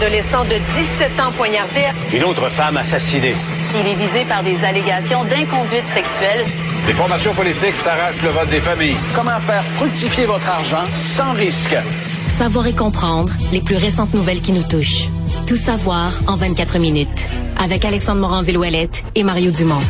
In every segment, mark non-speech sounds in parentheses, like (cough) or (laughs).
Adolescent de 17 ans poignardé. Une autre femme assassinée. Il est visé par des allégations d'inconduite sexuelle. Les formations politiques s'arrachent le vote des familles. Comment faire fructifier votre argent sans risque? Savoir et comprendre les plus récentes nouvelles qui nous touchent. Tout savoir en 24 minutes. Avec Alexandre Morin-Villouellette et Mario Dumont.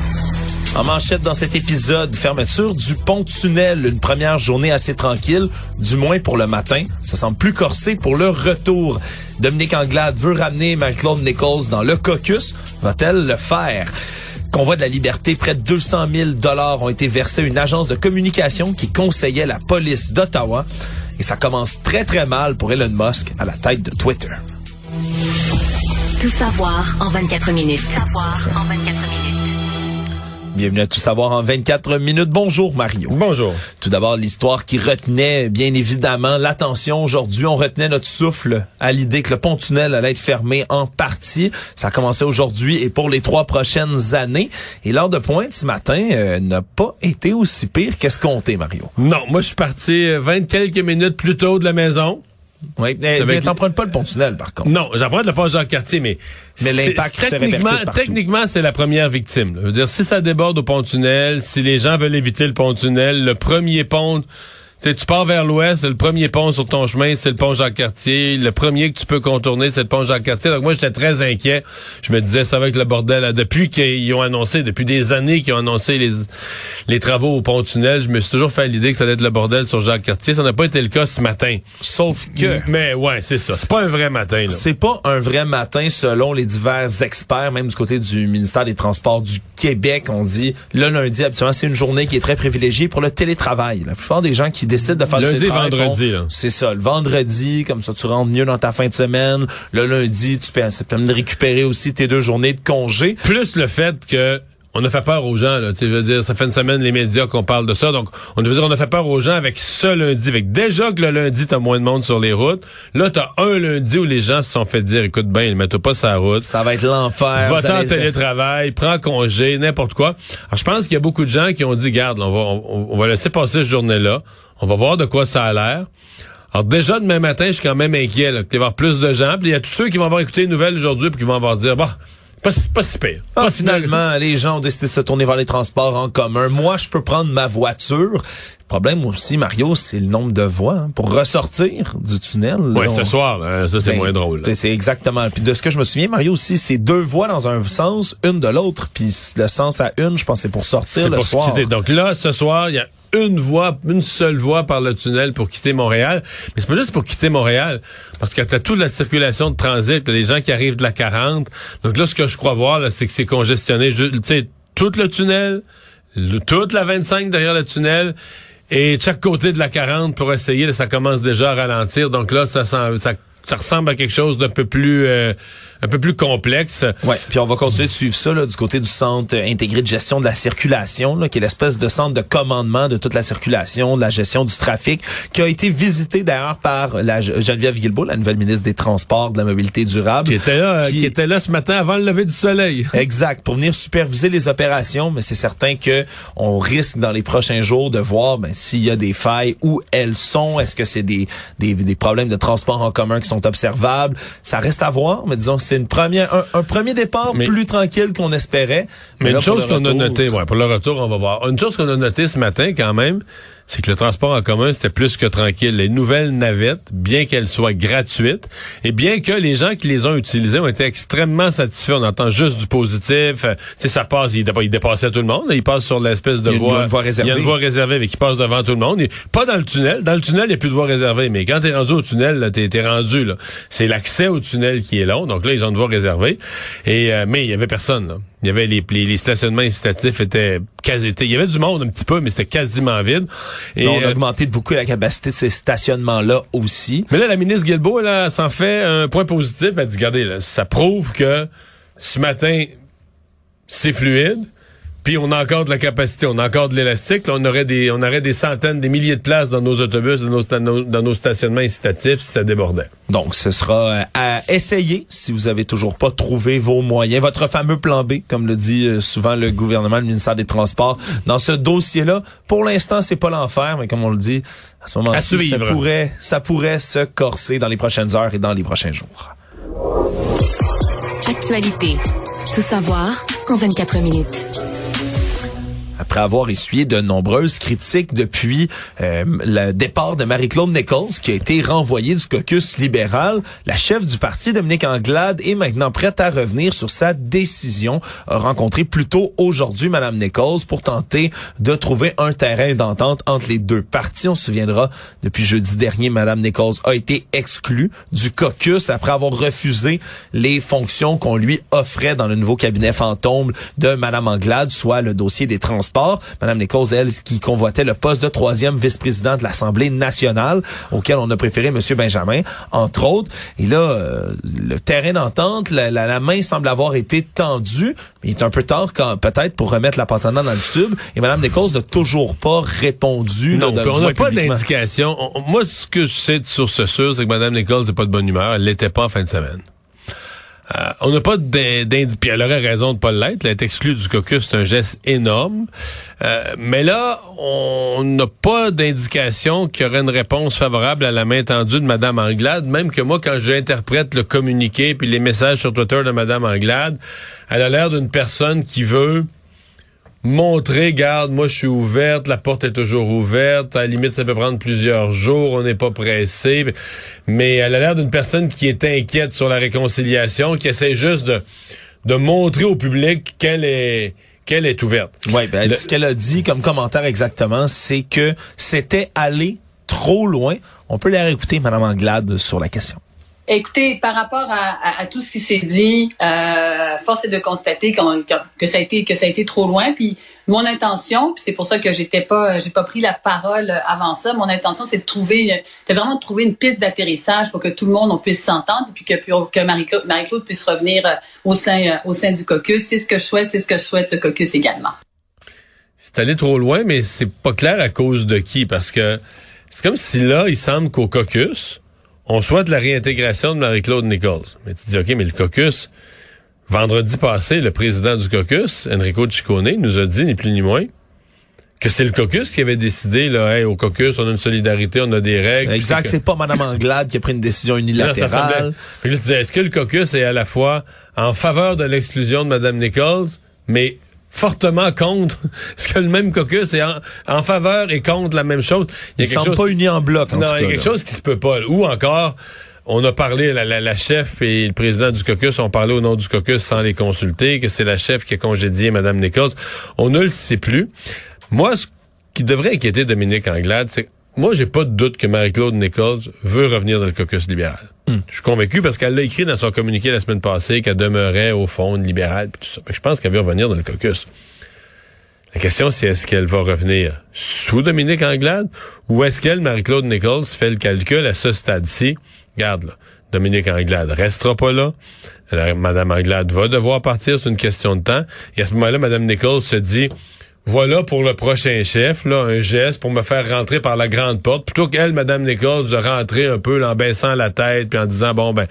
En manchette dans cet épisode, fermeture du pont-tunnel, une première journée assez tranquille, du moins pour le matin. Ça semble plus corsé pour le retour. Dominique Anglade veut ramener Claude Nichols dans le caucus. Va-t-elle le faire? Convoi de la liberté, près de 200 000 dollars ont été versés à une agence de communication qui conseillait la police d'Ottawa. Et ça commence très très mal pour Elon Musk à la tête de Twitter. Tout savoir en 24 minutes. Tout savoir en 24 minutes. Bienvenue à Tout savoir en 24 minutes. Bonjour Mario. Bonjour. Tout d'abord, l'histoire qui retenait bien évidemment l'attention aujourd'hui. On retenait notre souffle à l'idée que le pont-tunnel allait être fermé en partie. Ça a commencé aujourd'hui et pour les trois prochaines années. Et l'heure de pointe ce matin euh, n'a pas été aussi pire qu'escompté, Mario. Non, moi je suis parti 20 quelques minutes plus tôt de la maison. Oui, mais Avec- t'empruntes pas le pont-tunnel par contre. Non, j'apprends le pont Jacques-Cartier, mais... Mais l'impact techniquement, techniquement, c'est la première victime. là. Je veux dire, si ça déborde au pont-tunnel, si les gens veulent éviter le pont-tunnel, le premier pont... Tu sais, tu pars vers l'ouest, le premier pont sur ton chemin, c'est le pont Jacques-Cartier. Le premier que tu peux contourner, c'est le pont Jacques-Cartier. Donc moi, j'étais très inquiet. Je me disais, ça va être le bordel. là. Depuis qu'ils ont annoncé, depuis des années qu'ils ont annoncé les, les travaux au pont-tunnel, je me suis toujours fait l'idée que ça allait être le bordel sur Jacques-Cartier. Ça n'a pas été le cas ce matin. Sauf que Mais ouais, c'est ça. C'est pas un vrai matin, là. c'est pas un vrai matin selon les divers experts, même du côté du ministère des Transports du Québec. On dit le lundi, habituellement, c'est une journée qui est très privilégiée pour le télétravail. La plupart des gens qui décident de faire Lundi vendredi. C'est ça, le vendredi, comme ça tu rentres mieux dans ta fin de semaine. Le lundi, tu peux, ça permet de récupérer aussi tes deux journées de congé. Plus le fait que on a fait peur aux gens, là. Tu veux dire, ça fait une semaine les médias qu'on parle de ça. Donc, on veut dire, on a fait peur aux gens avec ce lundi. Avec déjà que le lundi, t'as moins de monde sur les routes. Là, t'as un lundi où les gens se sont fait dire, écoute bien, mets-toi pas sur la route. Ça va être l'enfer. Va-t'en allez- télétravail, prends congé, n'importe quoi. Alors, je pense qu'il y a beaucoup de gens qui ont dit, garde, on va, on, on va laisser passer cette journée-là. On va voir de quoi ça a l'air. Alors, déjà, demain matin, je suis quand même inquiet, là, qu'il va y avoir plus de gens. Puis il y a tous ceux qui vont avoir écouté les nouvelles aujourd'hui puis qui vont avoir dire, bah, pas, si- pas si pire. Ah, Pas si- finalement, les gens ont décidé de se tourner vers les transports en commun. Moi, je peux prendre ma voiture. Le problème aussi, Mario, c'est le nombre de voies hein, pour ressortir du tunnel. on- ce soir, là, ça c'est Ben, moins drôle. C'est exactement. Puis de ce que je me souviens, Mario aussi, c'est deux voies dans un sens, une de l'autre. Puis le sens à une, je pense, c'est pour sortir le pour soir. Donc là, ce soir, il y a une voie, une seule voie par le tunnel pour quitter Montréal. Mais c'est pas juste pour quitter Montréal, parce que t'as toute la circulation de transit, t'as les gens qui arrivent de la 40. Donc là, ce que je crois voir, c'est que c'est congestionné. Tu sais, tout le tunnel, le- toute la 25 derrière le tunnel. Et chaque côté de la 40 pour essayer, là, ça commence déjà à ralentir. Donc là, ça ressemble à quelque chose d'un peu plus, euh, un peu plus complexe. Ouais, puis on va continuer de suivre ça là, du côté du centre euh, intégré de gestion de la circulation, là, qui est l'espèce de centre de commandement de toute la circulation, de la gestion du trafic, qui a été visité d'ailleurs par la Ge- Geneviève Guilbeault, la nouvelle ministre des Transports, de la Mobilité durable. Qui était là, euh, Qui- qui était là ce matin avant le lever du soleil. (laughs) Exact, pour venir superviser les opérations, mais c'est certain que on risque dans les prochains jours de voir ben, s'il y a des failles, où elles sont, est-ce que c'est des, des, des problèmes de transport en commun qui sont observables. Ça reste à voir, mais disons que c'est une première, un, un premier départ Mais- plus tranquille qu'on espérait. Mais là, une chose qu'on a notée, ouais, pour le retour, on va voir. Une chose qu'on a notée ce matin quand même, c'est que le transport en commun, c'était plus que tranquille. Les nouvelles navettes, bien qu'elles soient gratuites, et bien que les gens qui les ont utilisées ont été extrêmement satisfaits, on entend juste du positif. Euh, tu sais, ça passe, il, il dépassait tout le monde. Il passe sur l'espèce de Il y a une- voie. voie réservée. Il y a une voie réservée, mais qui passe devant tout le monde. Pas dans le tunnel. Dans le tunnel, il n'y a plus de voie réservée. Mais quand t'es rendu au tunnel, t'es, t'es rendu, là. C'est l'accès au tunnel qui est long. Donc là, ils ont une voie réservée. Et, euh, mais il y avait personne, là. Il y avait les, les, les stationnements incitatifs étaient quasi, il y avait du monde un petit peu, mais c'était quasiment vide. Et, on a euh, augmenté de beaucoup la capacité de ces stationnements-là aussi. mais là, la ministre Guilbeault, là, s'en fait un point positif. Elle dit, regardez, là, ça prouve que ce matin, c'est fluide. Puis on a encore de la capacité, on a encore de l'élastique. On aurait des, on aurait des centaines, des milliers de places dans nos autobus, dans nos, dans nos stationnements incitatifs si ça débordait. Donc, ce sera euh, à essayer si vous avez toujours pas trouvé vos moyens. Votre fameux plan B, comme le dit euh, souvent le gouvernement, le ministère des Transports, dans ce dossier-là. Pour l'instant, c'est pas l'enfer, mais comme on le dit, à ce moment-ci, ça pourrait, ça pourrait se corser dans les prochaines heures et dans les prochains jours. Actualité. Tout savoir en 24 minutes. Après avoir essuyé de nombreuses critiques depuis euh, le départ de Marie-Claude Nichols, qui a été renvoyée du caucus libéral, la chef du parti, Dominique Anglade, est maintenant prête à revenir sur sa décision. A rencontré plus tôt aujourd'hui Madame Nichols pour tenter de trouver un terrain d'entente entre les deux partis. On se souviendra, depuis jeudi dernier, Madame Nichols a été exclue du caucus après avoir refusé les fonctions qu'on lui offrait dans le nouveau cabinet fantôme de Madame Anglade, soit le dossier des transports. Madame Nichols, elle, qui convoitait le poste de troisième vice-président de l'Assemblée nationale, auquel on a préféré Monsieur Benjamin, entre autres. Et là, euh, le terrain d'entente, la, la- la main semble avoir été tendue, mais il est un peu tard quand peut-être pour remettre la dans le tube. Et Madame Nichols n'a toujours pas répondu. Non, là, du on n'a pas d'indication. On- Moi, ce que je sais de source sûre, c'est que Mme Nichols n'est pas de bonne humeur. Elle l'était pas en fin de semaine. Euh, on n'a pas d'indication. Puis elle aurait raison de pas l'être. Est exclue du caucus, c'est un geste énorme. Euh, mais là, on n'a pas d'indication qu'il y aurait une réponse favorable à la main tendue de Mme Anglade. Même que moi, quand j'interprète le communiqué puis les messages sur Twitter de Mme Anglade, elle a l'air d'une personne qui veut montrer, garde, moi je suis ouverte, la porte est toujours ouverte, à la limite ça peut prendre plusieurs jours, on n'est pas pressé, mais elle a l'air d'une personne qui est inquiète sur la réconciliation, qui essaie juste de, de montrer au public qu'elle est qu'elle est ouverte. Oui, ben, Le- ce qu'elle a dit comme commentaire exactement, c'est que c'était aller trop loin. On peut la réécouter, Madame Anglade, sur la question. Écoutez, par rapport à, à- à tout ce qui s'est dit, euh, force est de constater que, ça a été que ça a été trop loin. Puis mon intention, puis c'est pour ça que j'étais pas, j'ai pas pris la parole avant ça. Mon intention, c'est de trouver, c'est vraiment de trouver une piste d'atterrissage pour que tout le monde on puisse s'entendre, puis que que Marie-Claude Marie-Claude puisse revenir euh, au sein euh, au sein du caucus. C'est ce que je souhaite, c'est ce que je souhaite le caucus également. C'est allé trop loin, mais c'est pas clair à cause de qui, parce que c'est comme si là, il semble qu'au caucus, on souhaite la réintégration de Marie-Claude Nichols. Mais tu dis, OK, mais le caucus, vendredi passé, le président du caucus, Enrico Ciccone, nous a dit, ni plus ni moins, que c'est le caucus qui avait décidé, là, Hey, au caucus, on a une solidarité, on a des règles. Exact, c'est pas Madame Anglade qui a pris une décision ça unilatérale. semblait- est-ce que le caucus est à la fois en faveur de l'exclusion de Mme Nichols, mais fortement contre? (laughs) Est-ce que le même caucus est en, en faveur et contre la même chose? Ils semblent pas unis en bloc, en non, tout il y a quelque là. chose qui se peut pas. Ou encore, on a parlé, la, la, la chef et le président du caucus ont parlé au nom du caucus sans les consulter, que c'est la chef qui a congédié Mme Nichols. On ne le sait plus. Moi, ce qui devrait inquiéter Dominique Anglade, c'est que moi, j'ai pas de doute que Marie-Claude Nichols veut revenir dans le caucus libéral. Je suis convaincu parce qu'elle l'a écrit dans son communiqué la semaine passée qu'elle demeurait au fond une libérale. tout ça. Je pense qu'elle veut revenir dans le caucus. La question, c'est est-ce qu'elle va revenir sous Dominique Anglade ou est-ce qu'elle, Marie-Claude Nichols, fait le calcul à ce stade-ci? Regarde, là, Dominique Anglade restera pas là. Madame Anglade va devoir partir, c'est une question de temps. Et à ce moment-là, Madame Nichols se dit, voilà pour le prochain chef, là, un geste pour me faire rentrer par la grande porte, plutôt qu'elle, Madame Nichols, de rentrer un peu en baissant la tête, puis en disant, bon, ben,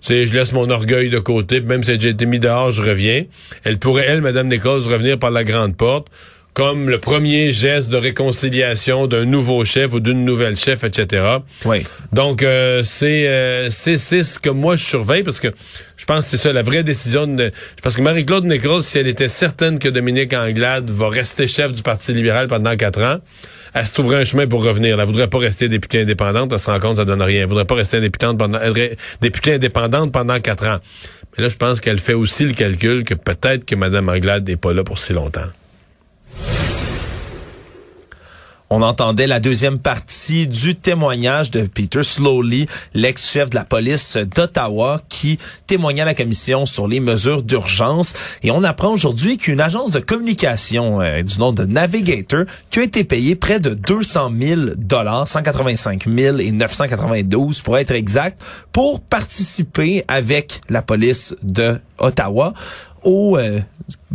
c'est, je laisse mon orgueil de côté, puis même si j'ai été mis dehors, je reviens. Elle pourrait, elle, Madame Nichols, revenir par la grande porte, comme le premier geste de réconciliation d'un nouveau chef ou d'une nouvelle chef, etc. Oui. Donc, euh, c'est euh, c'est ce que moi je surveille parce que je pense que c'est ça la vraie décision. De, parce que Marie-Claude Nichols, si elle était certaine que Dominique Anglade va rester chef du Parti libéral pendant quatre ans, elle se trouverait un chemin pour revenir. Elle voudrait pas rester députée indépendante. Elle se rend compte que ça donne rien. Elle voudrait pas rester pendant, députée indépendante pendant quatre ans. Mais là, je pense qu'elle fait aussi le calcul que peut-être que Mme Anglade n'est pas là pour si longtemps. On entendait la deuxième partie du témoignage de Peter Slowly, l'ex-chef de la police d'Ottawa, qui témoignait à la commission sur les mesures d'urgence. Et on apprend aujourd'hui qu'une agence de communication euh, du nom de Navigator, qui a été payée près de 200 000 dollars, 185 000 et 992 pour être exact, pour participer avec la police de Ottawa euh,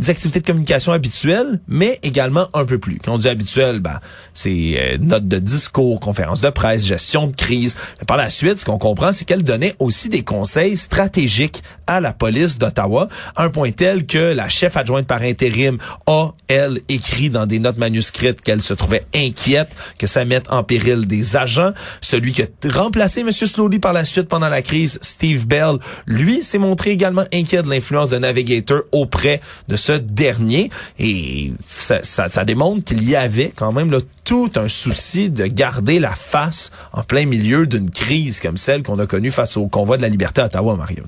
activités de communication habituelles, mais également un peu plus. Quand on dit habituel, ben, c'est euh, notes de discours, conférences de presse, gestion de crise. Par la suite, ce qu'on comprend, c'est qu'elle donnait aussi des conseils stratégiques à la police d'Ottawa, un point tel que la chef adjointe par intérim a, elle, écrit dans des notes manuscrites qu'elle se trouvait inquiète que ça mette en péril des agents. Celui qui a remplacé M. Slowly par la suite pendant la crise, Steve Bell, lui, s'est montré également inquiet de l'influence de Navigator auprès de ce dernier. Et ça, ça, démontre qu'il y avait quand même tout un souci de garder la face en plein milieu d'une crise comme celle qu'on a connue face au convoi de la liberté à Ottawa, Mario.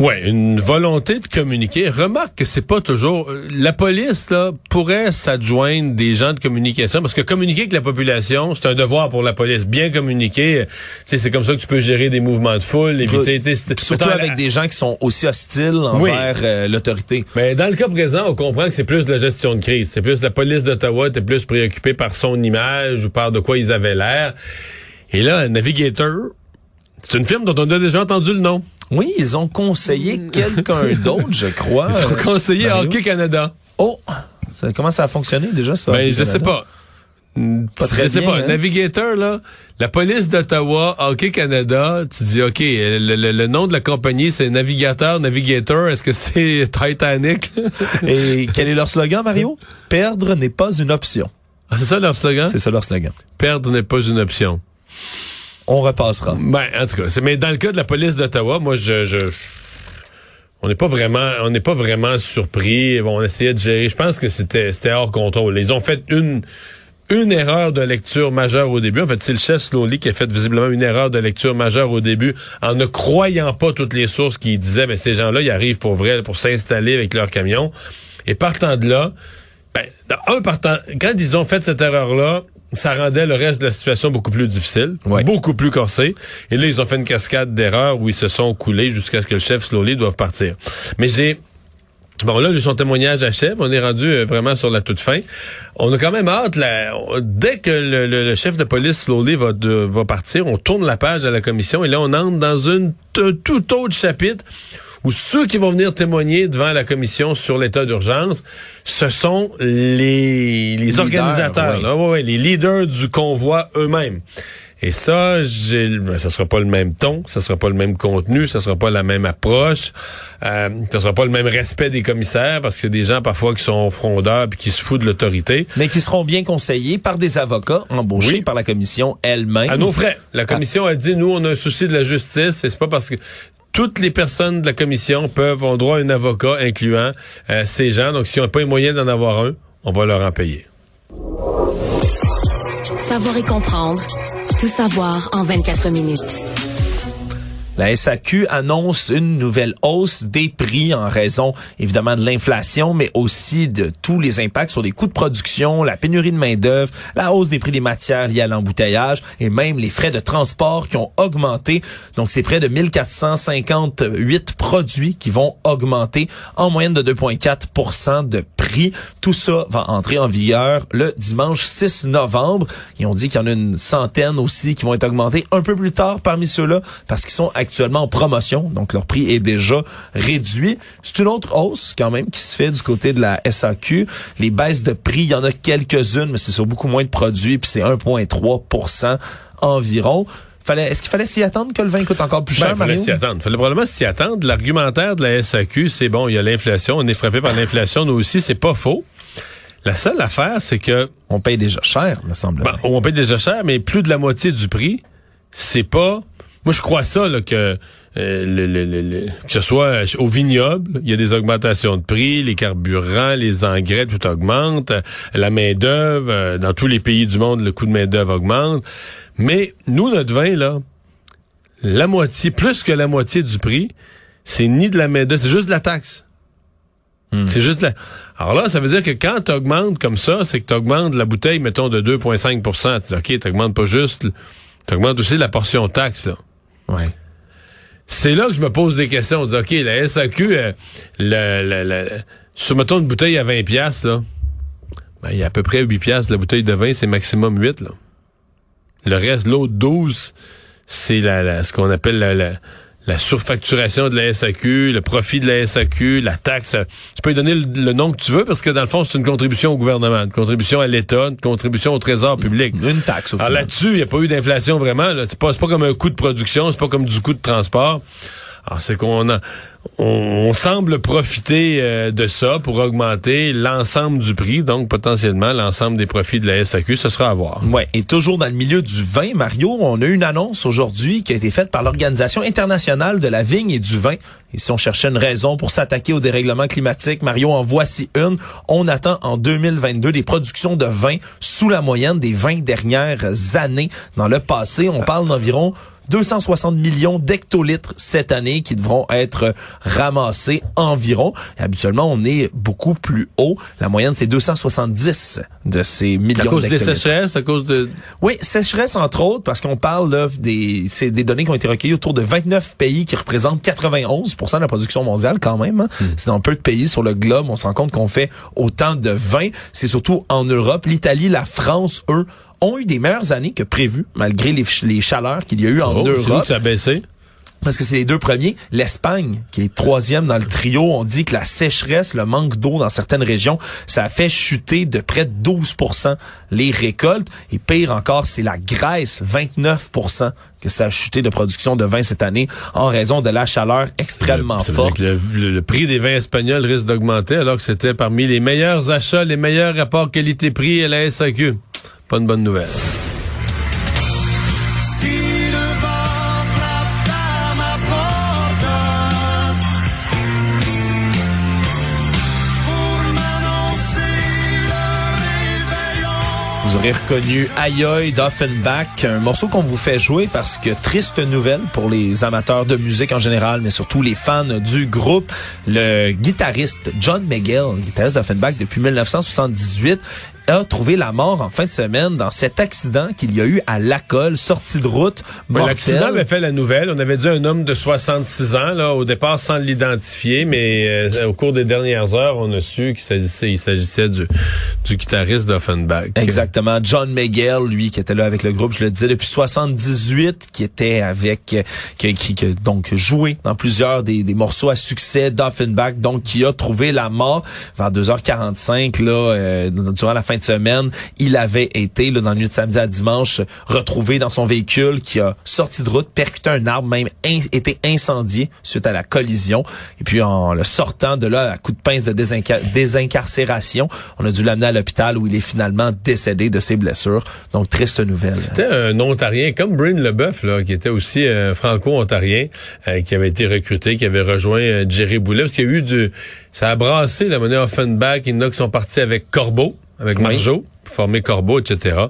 Ouais, une volonté de communiquer. Remarque que c'est pas toujours euh, la police là pourrait s'adjoindre des gens de communication parce que communiquer avec la population, c'est un devoir pour la police. Bien communiquer, c'est comme ça que tu peux gérer des mouvements de foule, éviter surtout avec des gens qui sont aussi hostiles envers euh, l'autorité. Mais dans le cas présent, on comprend que c'est plus de la gestion de crise, c'est plus la police d'Ottawa était plus préoccupée par son image ou par de quoi ils avaient l'air. Et là, Navigator, c'est une firme dont on a déjà entendu le nom. Oui, ils ont conseillé hmm. quelqu'un (laughs) d'autre, je crois. Ils ont conseillé Hockey Canada. Oh, ça, comment ça a fonctionné déjà ça? Ben, je sais pas. Pas très je sais pas, hein? Navigator, là, la police d'Ottawa, Hockey Canada, tu dis, OK, le, nom de la compagnie, c'est Navigateur, Navigator, est-ce que c'est (laughs) Titanic? (laughs) Et quel est leur slogan, Mario? Perdre n'est pas une option. Ah, c'est ça leur slogan? C'est ça leur slogan. Perdre n'est pas une option on repassera. Ben, en tout cas, mais dans le cas de la police d'Ottawa, moi, je, je on n'est pas vraiment, on n'est pas vraiment surpris. Bon, on essayait de gérer. Je pense que c'était, c'était hors contrôle. Ils ont fait une, une erreur de lecture majeure au début. En fait, c'est le chef Slowly qui a fait visiblement une erreur de lecture majeure au début en ne croyant pas toutes les sources qui disaient, mais ces gens-là, ils arrivent pour vrai, pour s'installer avec leur camion. Et partant de là, ben, un partant, quand ils ont fait cette erreur-là, ça rendait le reste de la situation beaucoup plus difficile, beaucoup plus corsé. Et là, ils ont fait une cascade d'erreurs où ils se sont coulés jusqu'à ce que le chef Slowly doive partir. Mais j'ai Bon, là, son témoignage achève. On est rendu euh, vraiment sur la toute fin. On a quand même hâte, là, dès que le, chef de police Slowly va, va partir, on tourne la page à la commission et là, on entre dans une, un tout autre chapitre où ceux qui vont venir témoigner devant la commission sur l'état d'urgence, ce sont les, les organisateurs, les leaders du convoi eux-mêmes. Et ça, j'ai, ben, ça sera pas le même ton, ça sera pas le même contenu, ça sera pas la même approche, euh, ça sera pas le même respect des commissaires parce que c'est des gens parfois qui sont frondeurs puis qui se foutent de l'autorité. Mais qui seront bien conseillés par des avocats embauchés par la commission elle-même. À nos frais. La commission a dit, nous, on a un souci de la justice et c'est pas parce que toutes les personnes de la commission peuvent avoir droit à un avocat incluant euh, ces gens. Donc, si on n'a pas les moyens d'en avoir un, on va leur en payer. Savoir et comprendre. Tout savoir en 24 minutes. La SAQ annonce une nouvelle hausse des prix en raison évidemment de l'inflation, mais aussi de tous les impacts sur les coûts de production, la pénurie de main-d'œuvre, la hausse des prix des matières liées à l'embouteillage et même les frais de transport qui ont augmenté. Donc c'est près de 1458 produits qui vont augmenter en moyenne de 2,4% de prix. Tout ça va entrer en vigueur le dimanche 6 novembre. Et on dit qu'il y en a une centaine aussi qui vont être augmentés un peu plus tard parmi ceux-là parce qu'ils sont actuellement en promotion, donc leur prix est déjà réduit. C'est une autre hausse quand même qui se fait du côté de la SAQ. Les baisses de prix, il y en a quelques-unes, mais c'est sur beaucoup moins de produits, puis c'est 1,3% environ. Fallait, est-ce qu'il fallait s'y attendre que le vin coûte encore plus ben, cher, ben, fallait s'y attendre. Fallait probablement s'y attendre. L'argumentaire de la SAQ, c'est bon, il y a l'inflation, on est frappé par l'inflation, nous aussi, c'est pas faux. La seule affaire, c'est que... On paye déjà cher, me semble. Ben, on paye déjà cher, mais plus de la moitié du prix, c'est pas moi, je crois ça, là, que euh, le, le, le, que ce soit au vignoble, il y a des augmentations de prix, les carburants, les engrais, tout augmente, la main d'œuvre, dans tous les pays du monde, le coût de main d'œuvre augmente. Mais nous, notre vin là, la moitié, plus que la moitié du prix, c'est ni de la main d'œuvre, c'est juste de la taxe. Hmm. C'est juste là. Alors là, ça veut dire que quand tu augmentes comme ça, c'est que tu augmentes la bouteille, mettons, de 2,5% Tu dis, OK, tu pas juste, tu augmentes aussi la portion taxe, là. C'est là que je me pose des questions. On dit, OK, la SAQ, euh, le, sur, mettons, une bouteille à 20 pièces là, ben, il y a à peu près 8 pièces la bouteille de vin, c'est maximum 8, là. Le reste, l'autre 12, c'est la, ce qu'on appelle la la surfacturation de la SAQ, le profit de la SAQ, la taxe. Tu peux lui donner le, nom que tu veux parce que dans le fond, c'est une contribution au gouvernement, une contribution à l'État, une contribution au trésor public. Une taxe, au Alors là-dessus, il n'y a pas eu d'inflation vraiment. C'est pas, pas comme un coût de production, c'est pas comme du coût de transport. Alors c'est qu'on a on, semble profiter euh, de ça pour augmenter l'ensemble du prix, donc potentiellement l'ensemble des profits de la SAQ, ce sera à voir. Ouais, et toujours dans le milieu du vin, Mario, on a une annonce aujourd'hui qui a été faite par l'Organisation internationale de la vigne et du vin. Et si on cherchait une raison pour s'attaquer au dérèglement climatique, Mario, en voici une. On attend en 2022 des productions de vin sous la moyenne des 20 dernières années. Dans le passé, on parle d'environ 260 millions d'hectolitres cette année qui devront être ramassés environ. habituellement, on est beaucoup plus haut. La moyenne, c'est 270 de ces millions À cause des sécheresses, à cause de... Oui, sécheresse entre autres, parce qu'on parle là, des, c'est des données qui ont été recueillies autour de 29 pays qui représentent 91% de la production mondiale quand même. Hein. Hmm. C'est dans peu de pays sur le globe, on se rend compte qu'on fait autant de vin. C'est surtout en Europe. L'Italie, la France, eux, ont eu des meilleures années que prévu, malgré les, les chaleurs qu'il y a eu en oh, Europe. ça a baissé? Parce que c'est les deux premiers. L'Espagne, qui est troisième dans le trio, on dit que la sécheresse, le manque d'eau dans certaines régions, ça a fait chuter de près de 12% les récoltes. Et pire encore, c'est la Grèce, 29% que ça a chuté de production de vin cette année en raison de la chaleur extrêmement forte. Le, le, prix des vins espagnols risque d'augmenter alors que c'était parmi les meilleurs achats, les meilleurs rapports qualité-prix à la SAQ. Pas une bonne nouvelle. Vous aurez reconnu Ayoy d'Offenbach, un morceau qu'on vous fait jouer parce que triste nouvelle pour les amateurs de musique en général, mais surtout les fans du groupe. Le guitariste John McGill, guitariste d'Offenbach depuis 1978, a trouvé la mort en fin de semaine dans cet accident qu'il y a eu à Lacolle, sortie de route. L'accident avait fait la nouvelle. On avait dit un homme de 66 ans, là, au départ sans l'identifier, mais euh, au cours des dernières heures, on a su qu'il s'agissait, il s'agissait du, du guitariste d'Offenbach. Exactement. John McGill, lui, qui était là avec le groupe, je le disais, depuis 78, qui était avec, euh, qui, qui, qui donc joué dans plusieurs des, des morceaux à succès d'Offenbach, donc qui a trouvé la mort vers 2h45 là euh, durant la fin de semaine, il avait été là, dans la nuit de samedi à dimanche retrouvé dans son véhicule qui a sorti de route, percuté un arbre, même été incendié suite à la collision. Et puis en le sortant de là à coup de pince de désincarcération, on a dû l'amener à l'hôpital où il est finalement décédé de ses blessures. Donc triste nouvelle. C'était un Ontarien comme Bryn Leboeuf là, qui était aussi un franco-ontarien euh, qui avait été recruté, qui avait rejoint euh, Jerry Boulet parce qu'il y a eu du ça a brassé la monnaie Offenbach, il y en a qui sont partis avec Corbeau avec Marjo, formé Corbeau, etc.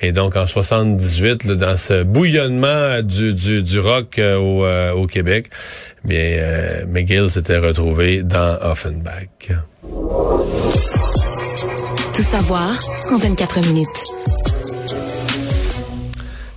Et donc en 78, dans ce bouillonnement du, du, du rock euh, au, euh, au, Québec, bien euh, McGill s'était retrouvé dans Offenbach. Tout savoir en 24 minutes.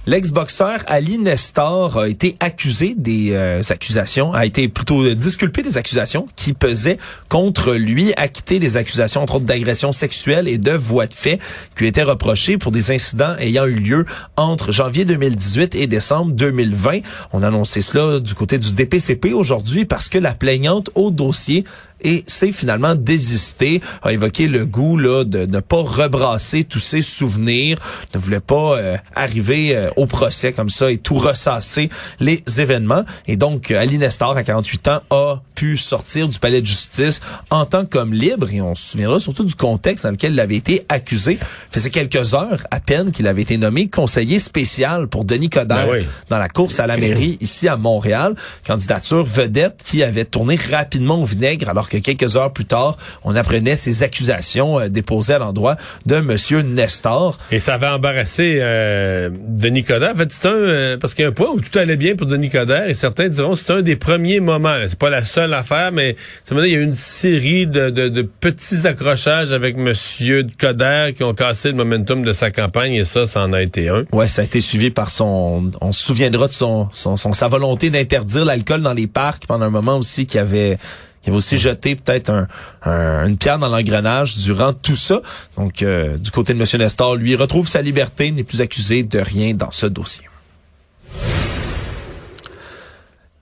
L'ex-boxeur Ali Nestor a été accusé des euh, accusations, a été plutôt disculpé des accusations qui pesaient contre lui, acquitté des accusations entre autres d'agression sexuelle et de voie de fait qui lui étaient reprochées pour des incidents ayant eu lieu entre janvier 2018 et décembre 2020. On a annoncé cela du côté du DPCP aujourd'hui parce que la plaignante au dossier et c'est finalement désisté, a évoqué le goût là, de ne pas rebrasser tous ses souvenirs, ne voulait pas euh, arriver euh, au procès comme ça et tout ressasser les événements. Et donc, Ali Nestor, à 48 ans, a pu pu sortir du palais de justice en tant qu'homme libre. Et on se souviendra surtout du contexte dans lequel il avait été accusé. Il faisait quelques heures à peine qu'il avait été nommé conseiller spécial pour Denis Coderre Ben oui. dans la course à la mairie ici à Montréal. Candidature vedette qui avait tourné rapidement au vinaigre alors que quelques heures plus tard, on apprenait ces accusations euh, déposées à l'endroit de Monsieur Nestor. Et ça avait embarrassé euh, Denis Coderre. En fait, c'est un euh, parce qu'il y a un point où tout allait bien pour Denis Coderre et certains diront que c'est un des premiers moments. C'est pas la seule affaire, mais ça il y a eu une série de, de, de petits accrochages avec Monsieur Coderre qui ont cassé le momentum de sa campagne et ça, ça en a été un. Ouais, ça a été suivi par son. On se souviendra de son, son, son- sa volonté d'interdire l'alcool dans les parcs pendant un moment aussi qui avait qui avait aussi jeté peut-être un, un- une pierre dans l'engrenage durant tout ça. Donc, euh, du côté de M. Nestor, lui, retrouve sa liberté, n'est plus accusé de rien dans ce dossier.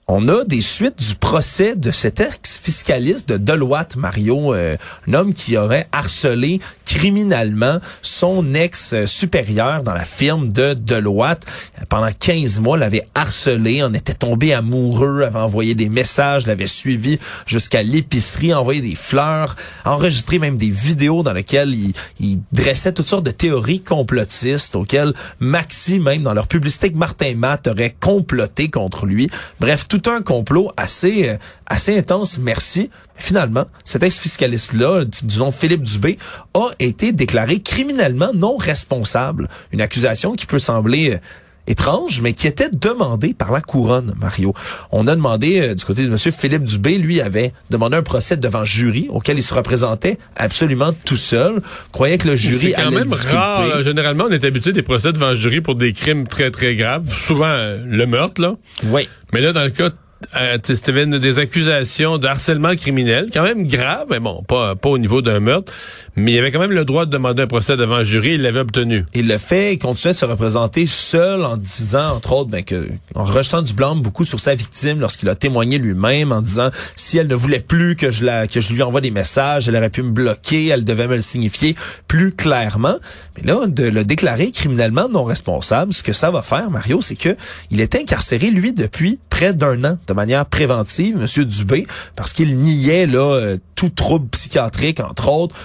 On a des suites du procès de cet ex-fiscaliste de Deloitte, Mario, euh, un homme qui aurait harcelé criminellement son ex-supérieur dans la firme de Deloitte. Pendant 15 mois, l'avait harcelé, en était tombé amoureux, avait envoyé des messages, l'avait suivi jusqu'à l'épicerie, envoyé des fleurs, enregistré même des vidéos dans lesquelles il, il dressait toutes sortes de théories complotistes auxquelles Maxi, même dans leur publicité que Martin Matt aurait comploté contre lui. Bref, tout un complot assez, euh, assez intense, merci. Finalement, cet ex-fiscaliste-là, du nom Philippe Dubé, a été déclaré criminellement non responsable. Une accusation qui peut sembler euh, étrange, mais qui était demandée par la couronne, Mario. On a demandé euh, du côté de Monsieur Philippe Dubé, lui avait demandé un procès devant jury auquel il se représentait absolument tout seul. Croyait que le jury C'est quand allait même disculper. rare. Généralement, on est habitué des procès devant jury pour des crimes très, très graves. Souvent, euh, le meurtre, là. Oui. Mais là, dans le cas, euh, c'était des accusations de harcèlement criminel, quand même grave, mais bon, pas, pas au niveau d'un meurtre. Mais il avait quand même le droit de demander un procès devant le jury. Il l'avait obtenu. Il le fait, il continuait à se représenter seul en disant, entre autres, ben, que, en rejetant du blâme beaucoup sur sa victime lorsqu'il a témoigné lui-même en disant si elle ne voulait plus que je la, que je lui envoie des messages, elle aurait pu me bloquer, elle devait me le signifier plus clairement. Mais là, de le déclarer criminellement non responsable, ce que ça va faire, Mario, c'est que il est incarcéré, lui, depuis près d'un an, de manière préventive, Monsieur Dubé, parce qu'il niait, là, euh, tout trouble psychiatrique, entre autres,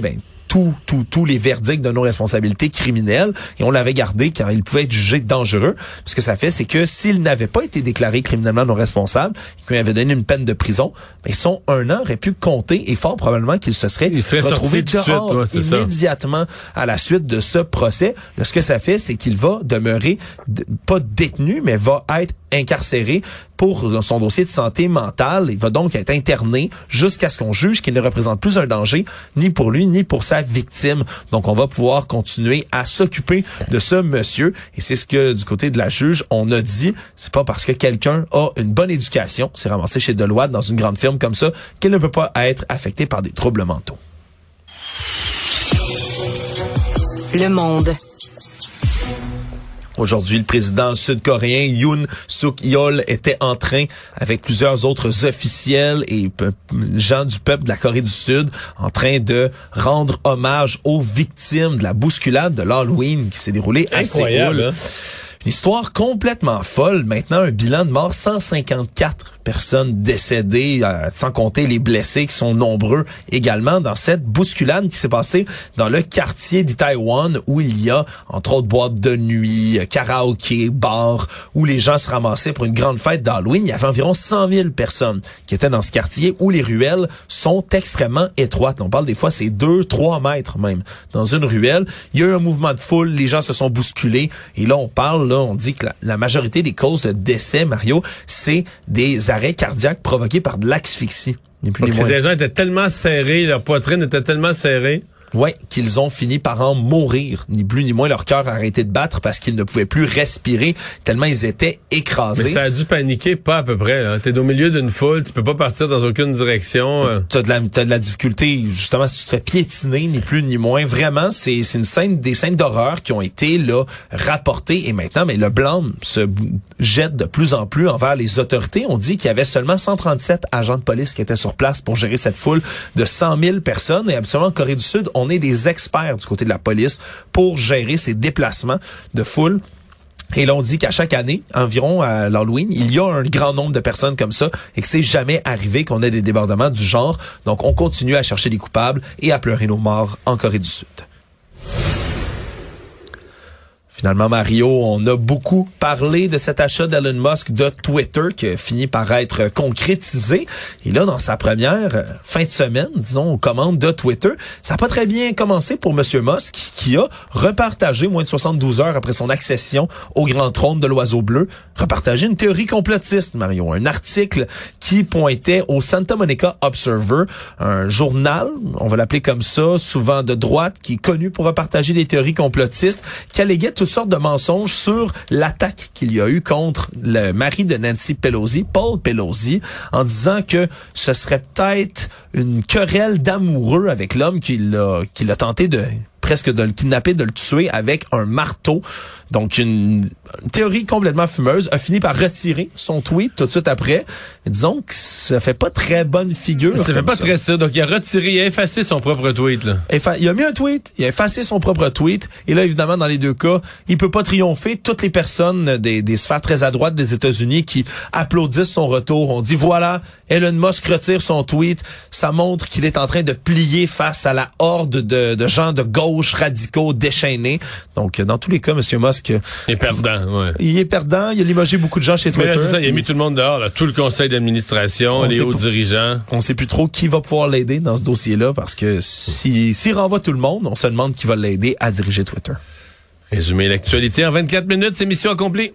ben, tous les verdicts de non-responsabilité criminelle et on l'avait gardé car il pouvait être jugé dangereux. Ce que ça fait, c'est que s'il n'avait pas été déclaré criminellement non responsable, qu'on lui avait donné une peine de prison, ben son un an aurait pu compter et fort probablement qu'il se serait, retrouvé suite, dehors ouais, c'est ça. immédiatement à la suite de ce procès. Là, ce que ça fait, c'est qu'il va demeurer pas détenu, mais va être incarcéré pour son dossier de santé mentale. Il va donc être interné jusqu'à ce qu'on juge qu'il ne représente plus un danger ni pour lui ni pour sa victime. Donc, on va pouvoir continuer à s'occuper de ce monsieur. Et c'est ce que du côté de la juge, on a dit. C'est pas parce que quelqu'un a une bonne éducation, s'est ramassé chez Deloitte dans une grande firme comme ça, qu'il ne peut pas être affecté par des troubles mentaux. Le monde. Aujourd'hui, le président sud-coréen Yoon Suk Yeol était en train, avec plusieurs autres officiels et gens du peuple de la Corée du Sud, en train de rendre hommage aux victimes de la bousculade de l'Halloween qui s'est déroulée à Incroyable, Séoul. hein? Une histoire complètement folle. Maintenant, un bilan de mort, 154 personnes décédées, euh, sans compter les blessés qui sont nombreux également dans cette bousculade qui s'est passée dans le quartier d'Itaewon où il y a, entre autres, boîtes de nuit, karaoké, bars, où les gens se ramassaient pour une grande fête d'Halloween. Il y avait environ 100 000 personnes qui étaient dans ce quartier où les ruelles sont extrêmement étroites. On parle des fois, c'est 2, 3 mètres même dans une ruelle. Il y a eu un mouvement de foule, les gens se sont bousculés. Et là, on parle, là, on dit que la majorité des causes de décès, Mario, c'est des arrêts cardiaques provoqués par de l'asphyxie. Les gens étaient tellement serrés, leur poitrine était tellement serrée. Ouais, qu'ils ont fini par en mourir. Ni plus ni moins, leur cœur a arrêté de battre parce qu'ils ne pouvaient plus respirer tellement ils étaient Mais écrasés. ça a dû paniquer pas à peu près. là. T'es au milieu d'une foule, tu peux pas partir dans aucune direction. euh. T'as de la, t'as de la difficulté, justement, si tu te fais piétiner, ni plus ni moins. Vraiment, c'est, c'est une scène, des scènes d'horreur qui ont été, là, rapportées. Et maintenant, mais le blâme se jette de plus en plus envers les autorités. On dit qu'il y avait seulement 137 agents de police qui étaient sur place pour gérer cette foule de 100 000 personnes. Et absolument, en Corée du Sud, on est des experts du côté de la police pour gérer ces déplacements de foule. Et là, on dit qu'à chaque année, environ à l'Halloween, il y a un grand nombre de personnes comme ça et que c'est jamais arrivé qu'on ait des débordements du genre. Donc, on continue à chercher les coupables et à pleurer nos morts en Corée du Sud. Finalement, Mario, on a beaucoup parlé de cet achat d'Elon Musk de Twitter qui a fini par être concrétisé. Et là, dans sa première euh, fin de semaine, disons, aux commandes de Twitter, ça n'a pas très bien commencé pour Monsieur Musk qui a repartagé, moins de 72 heures après son accession au grand trône de l'oiseau bleu, repartagé une théorie complotiste, Mario. Un article qui pointait au Santa Monica Observer, un journal, on va l'appeler comme ça, souvent de droite, qui est connu pour repartager des théories complotistes, qui alléguait toutes sortes de mensonges sur l'attaque qu'il y a eu contre le mari de Nancy Pelosi, Paul Pelosi, en disant que ce serait peut-être une querelle d'amoureux avec l'homme qui l'a, tenté de presque de le kidnapper, de le tuer avec un marteau. Donc, une, théorie complètement fumeuse a fini par retirer son tweet tout de suite après. Disons que ça fait pas très bonne figure. Ça fait pas très ça. Donc, il a retiré, il a effacé son propre tweet, là. Il a mis un tweet, il a effacé son propre tweet, et là, évidemment, dans les deux cas, il peut pas triompher. Toutes les personnes des, des sphères très à droite des États-Unis qui applaudissent son retour, on dit voilà, Elon Musk retire son tweet, ça montre qu'il est en train de plier face à la horde de, de gens de gauche radicaux déchaînés. Donc, dans tous les cas, Monsieur Musk, Il est perdant, ouais. il est perdant, il a limogé beaucoup de gens chez Twitter. là, c'est ça, il a mis tout le monde dehors, là, tout le conseil d'administration, On les sait hauts dirigeants. on sait plus trop qui va pouvoir l'aider dans ce dossier-là parce que si- s'il renvoie tout le monde, on se demande qui va l'aider à diriger Twitter. Résumer l'actualité en 24 minutes, c'est mission accomplie.